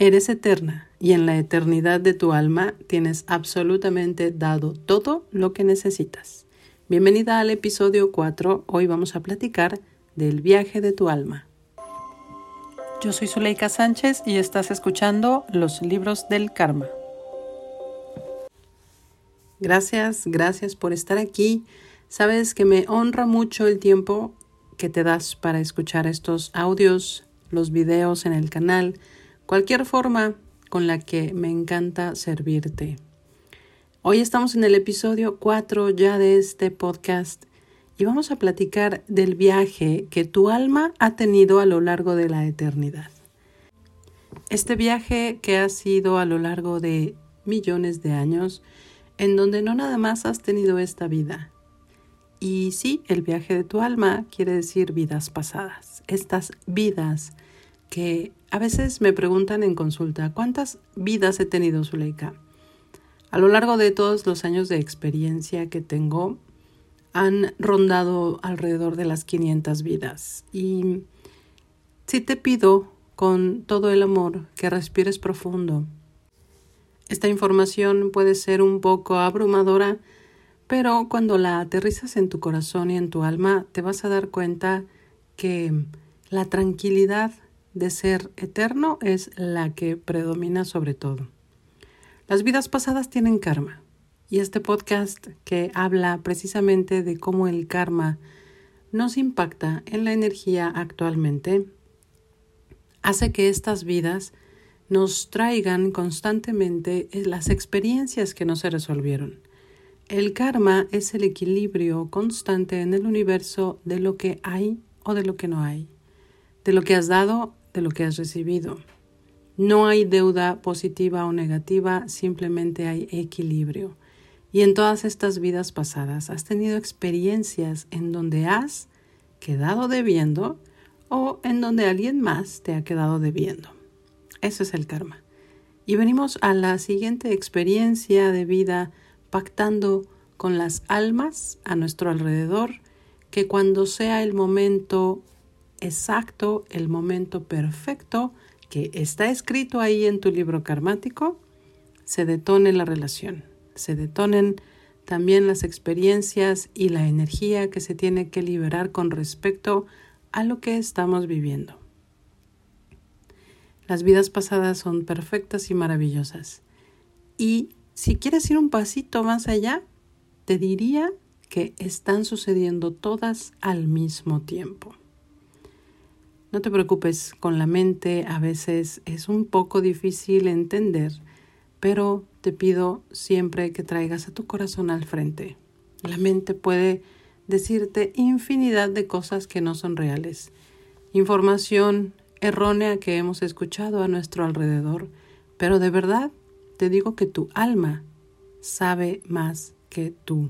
Eres eterna y en la eternidad de tu alma tienes absolutamente dado todo lo que necesitas. Bienvenida al episodio 4. Hoy vamos a platicar del viaje de tu alma. Yo soy Zuleika Sánchez y estás escuchando Los Libros del Karma. Gracias, gracias por estar aquí. Sabes que me honra mucho el tiempo que te das para escuchar estos audios, los videos en el canal cualquier forma con la que me encanta servirte. Hoy estamos en el episodio 4 ya de este podcast y vamos a platicar del viaje que tu alma ha tenido a lo largo de la eternidad. Este viaje que ha sido a lo largo de millones de años, en donde no nada más has tenido esta vida. Y sí, el viaje de tu alma quiere decir vidas pasadas, estas vidas que a veces me preguntan en consulta, ¿cuántas vidas he tenido, Zuleika? A lo largo de todos los años de experiencia que tengo, han rondado alrededor de las 500 vidas. Y si te pido con todo el amor que respires profundo. Esta información puede ser un poco abrumadora, pero cuando la aterrizas en tu corazón y en tu alma, te vas a dar cuenta que la tranquilidad de ser eterno es la que predomina sobre todo. Las vidas pasadas tienen karma y este podcast que habla precisamente de cómo el karma nos impacta en la energía actualmente hace que estas vidas nos traigan constantemente las experiencias que no se resolvieron. El karma es el equilibrio constante en el universo de lo que hay o de lo que no hay, de lo que has dado de lo que has recibido. No hay deuda positiva o negativa, simplemente hay equilibrio. Y en todas estas vidas pasadas has tenido experiencias en donde has quedado debiendo o en donde alguien más te ha quedado debiendo. Eso es el karma. Y venimos a la siguiente experiencia de vida pactando con las almas a nuestro alrededor que cuando sea el momento exacto, el momento perfecto que está escrito ahí en tu libro karmático, se detone la relación, se detonen también las experiencias y la energía que se tiene que liberar con respecto a lo que estamos viviendo. Las vidas pasadas son perfectas y maravillosas. Y si quieres ir un pasito más allá, te diría que están sucediendo todas al mismo tiempo. No te preocupes, con la mente a veces es un poco difícil entender, pero te pido siempre que traigas a tu corazón al frente. La mente puede decirte infinidad de cosas que no son reales, información errónea que hemos escuchado a nuestro alrededor, pero de verdad te digo que tu alma sabe más que tú.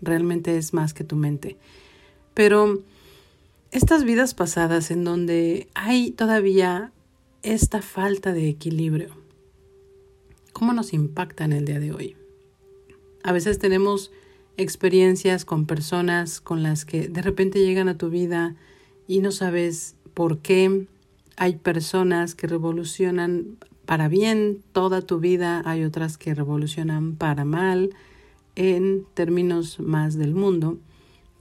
Realmente es más que tu mente. Pero estas vidas pasadas en donde hay todavía esta falta de equilibrio, ¿cómo nos impacta en el día de hoy? A veces tenemos experiencias con personas con las que de repente llegan a tu vida y no sabes por qué. Hay personas que revolucionan para bien toda tu vida, hay otras que revolucionan para mal en términos más del mundo,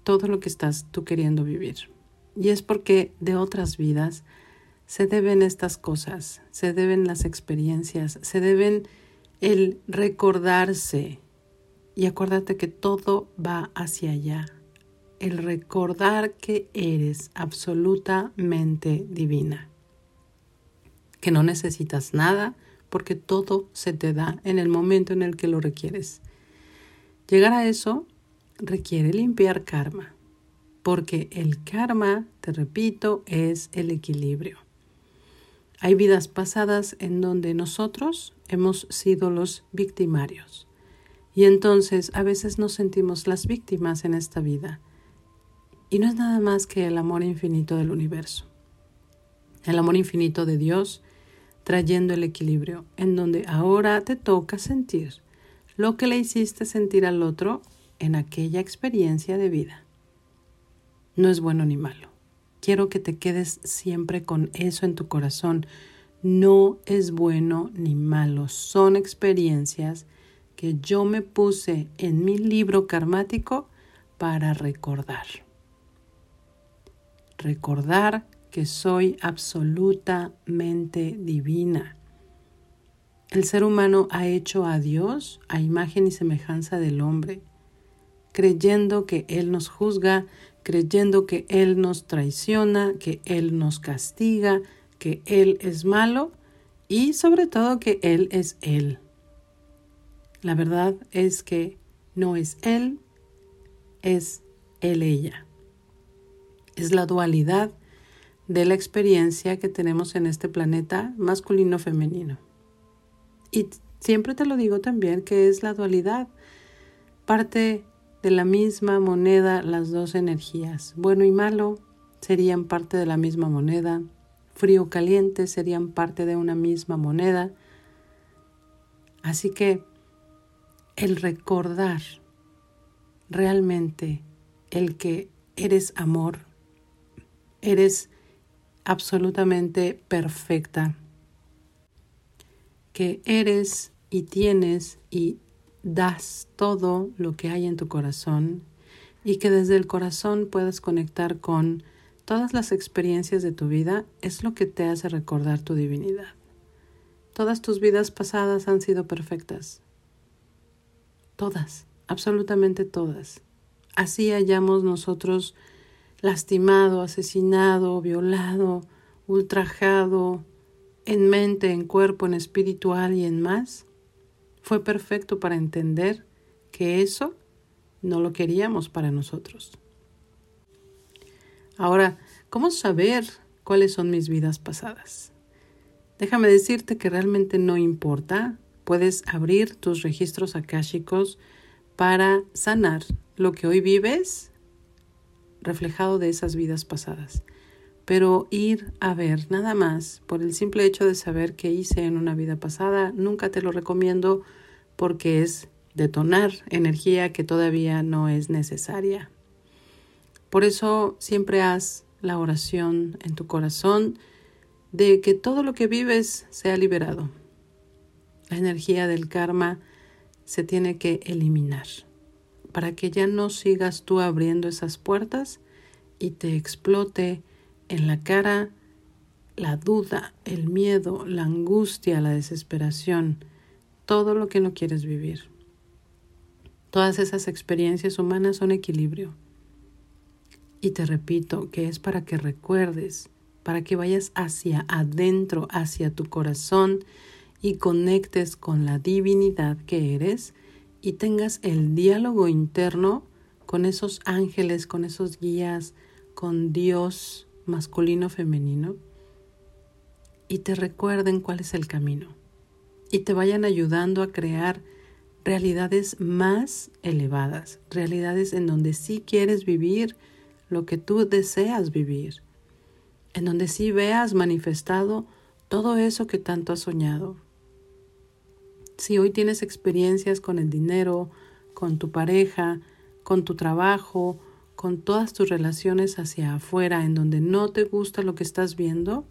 todo lo que estás tú queriendo vivir. Y es porque de otras vidas se deben estas cosas, se deben las experiencias, se deben el recordarse. Y acuérdate que todo va hacia allá. El recordar que eres absolutamente divina. Que no necesitas nada porque todo se te da en el momento en el que lo requieres. Llegar a eso requiere limpiar karma porque el karma, te repito, es el equilibrio. Hay vidas pasadas en donde nosotros hemos sido los victimarios y entonces a veces nos sentimos las víctimas en esta vida. Y no es nada más que el amor infinito del universo, el amor infinito de Dios trayendo el equilibrio, en donde ahora te toca sentir lo que le hiciste sentir al otro en aquella experiencia de vida no es bueno ni malo. Quiero que te quedes siempre con eso en tu corazón. no es bueno ni malo, son experiencias que yo me puse en mi libro karmático para recordar. Recordar que soy absolutamente divina. El ser humano ha hecho a Dios a imagen y semejanza del hombre, creyendo que Él nos juzga, creyendo que Él nos traiciona, que Él nos castiga, que Él es malo y sobre todo que Él es Él. La verdad es que no es Él, es Él ella. Es la dualidad de la experiencia que tenemos en este planeta masculino-femenino. Y siempre te lo digo también que es la dualidad, parte de la misma moneda las dos energías, bueno y malo serían parte de la misma moneda, frío caliente serían parte de una misma moneda. Así que el recordar realmente el que eres amor, eres absolutamente perfecta, que eres y tienes y das todo lo que hay en tu corazón y que desde el corazón puedas conectar con Todas las experiencias de tu vida es lo que te hace recordar tu divinidad. Todas tus vidas pasadas han sido perfectas. Todas, absolutamente todas. Así hayamos nosotros lastimado, asesinado, violado, ultrajado, en mente, en cuerpo, en espiritual y en más, fue perfecto para entender que eso no lo queríamos para nosotros. Ahora, ¿cómo saber cuáles son mis vidas pasadas? Déjame decirte que realmente no importa. Puedes abrir tus registros akáshicos para sanar lo que hoy vives reflejado de esas vidas pasadas. Pero ir a ver nada más por el simple hecho de saber qué hice en una vida pasada, nunca te lo recomiendo porque es detonar energía que todavía no es necesaria. Por eso siempre haz la oración en tu corazón de que todo lo que vives sea liberado. La energía del karma se tiene que eliminar para que ya no sigas tú abriendo esas puertas y te explote en la cara la duda, el miedo, la angustia, la desesperación, todo lo que no quieres vivir. Todas esas experiencias humanas son equilibrio. Y te repito que es para que recuerdes, para que vayas hacia adentro, hacia tu corazón y conectes con la divinidad que eres y tengas el diálogo interno con esos ángeles, con esos guías, con Dios masculino, femenino, y te recuerden cuál es el camino y te vayan ayudando a crear realidades más elevadas, realidades en donde sí quieres vivir lo que tú deseas vivir, en donde sí veas manifestado todo eso que tanto has soñado. Si hoy tienes experiencias con el dinero, con tu pareja, con tu trabajo, con todas tus relaciones hacia afuera, en donde no te gusta lo que estás viendo,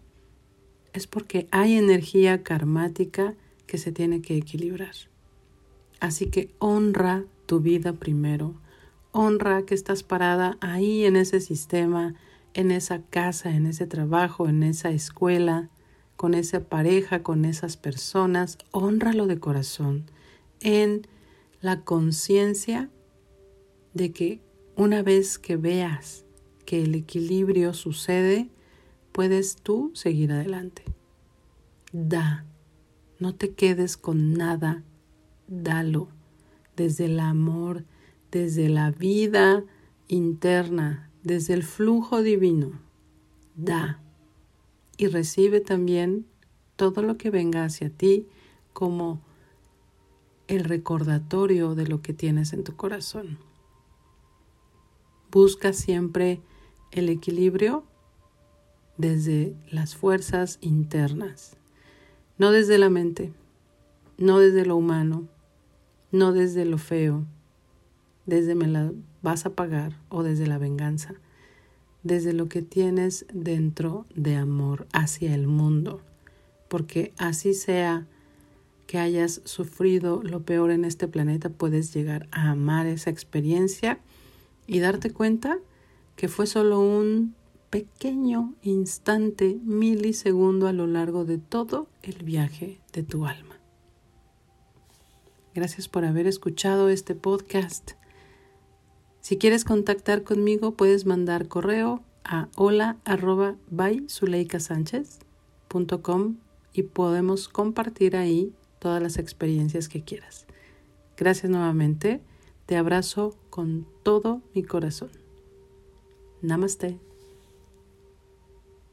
es porque hay energía karmática que se tiene que equilibrar. Así que honra tu vida primero honra que estás parada ahí en ese sistema, en esa casa, en ese trabajo, en esa escuela, con esa pareja, con esas personas. Honralo de corazón, en la conciencia de que una vez que veas que el equilibrio sucede, puedes tú seguir adelante. Da, no te quedes con nada, dalo desde el amor, desde la vida interna, desde el flujo divino. Da y recibe también todo lo que venga hacia ti como el recordatorio de lo que tienes en tu corazón. Busca siempre el equilibrio desde las fuerzas internas, no desde la mente, no desde lo humano, no desde lo feo, desde me la vas a pagar o desde la venganza, desde lo que tienes dentro de amor hacia el mundo, porque así sea que hayas sufrido lo peor en este planeta, puedes llegar a amar esa experiencia y darte cuenta que fue solo un pequeño instante, milisegundo a lo largo de todo el viaje de tu alma. Gracias por haber escuchado este podcast. Si quieres contactar conmigo, puedes mandar correo a hola arroba y podemos compartir ahí todas las experiencias que quieras. Gracias nuevamente. Te abrazo con todo mi corazón. Namaste.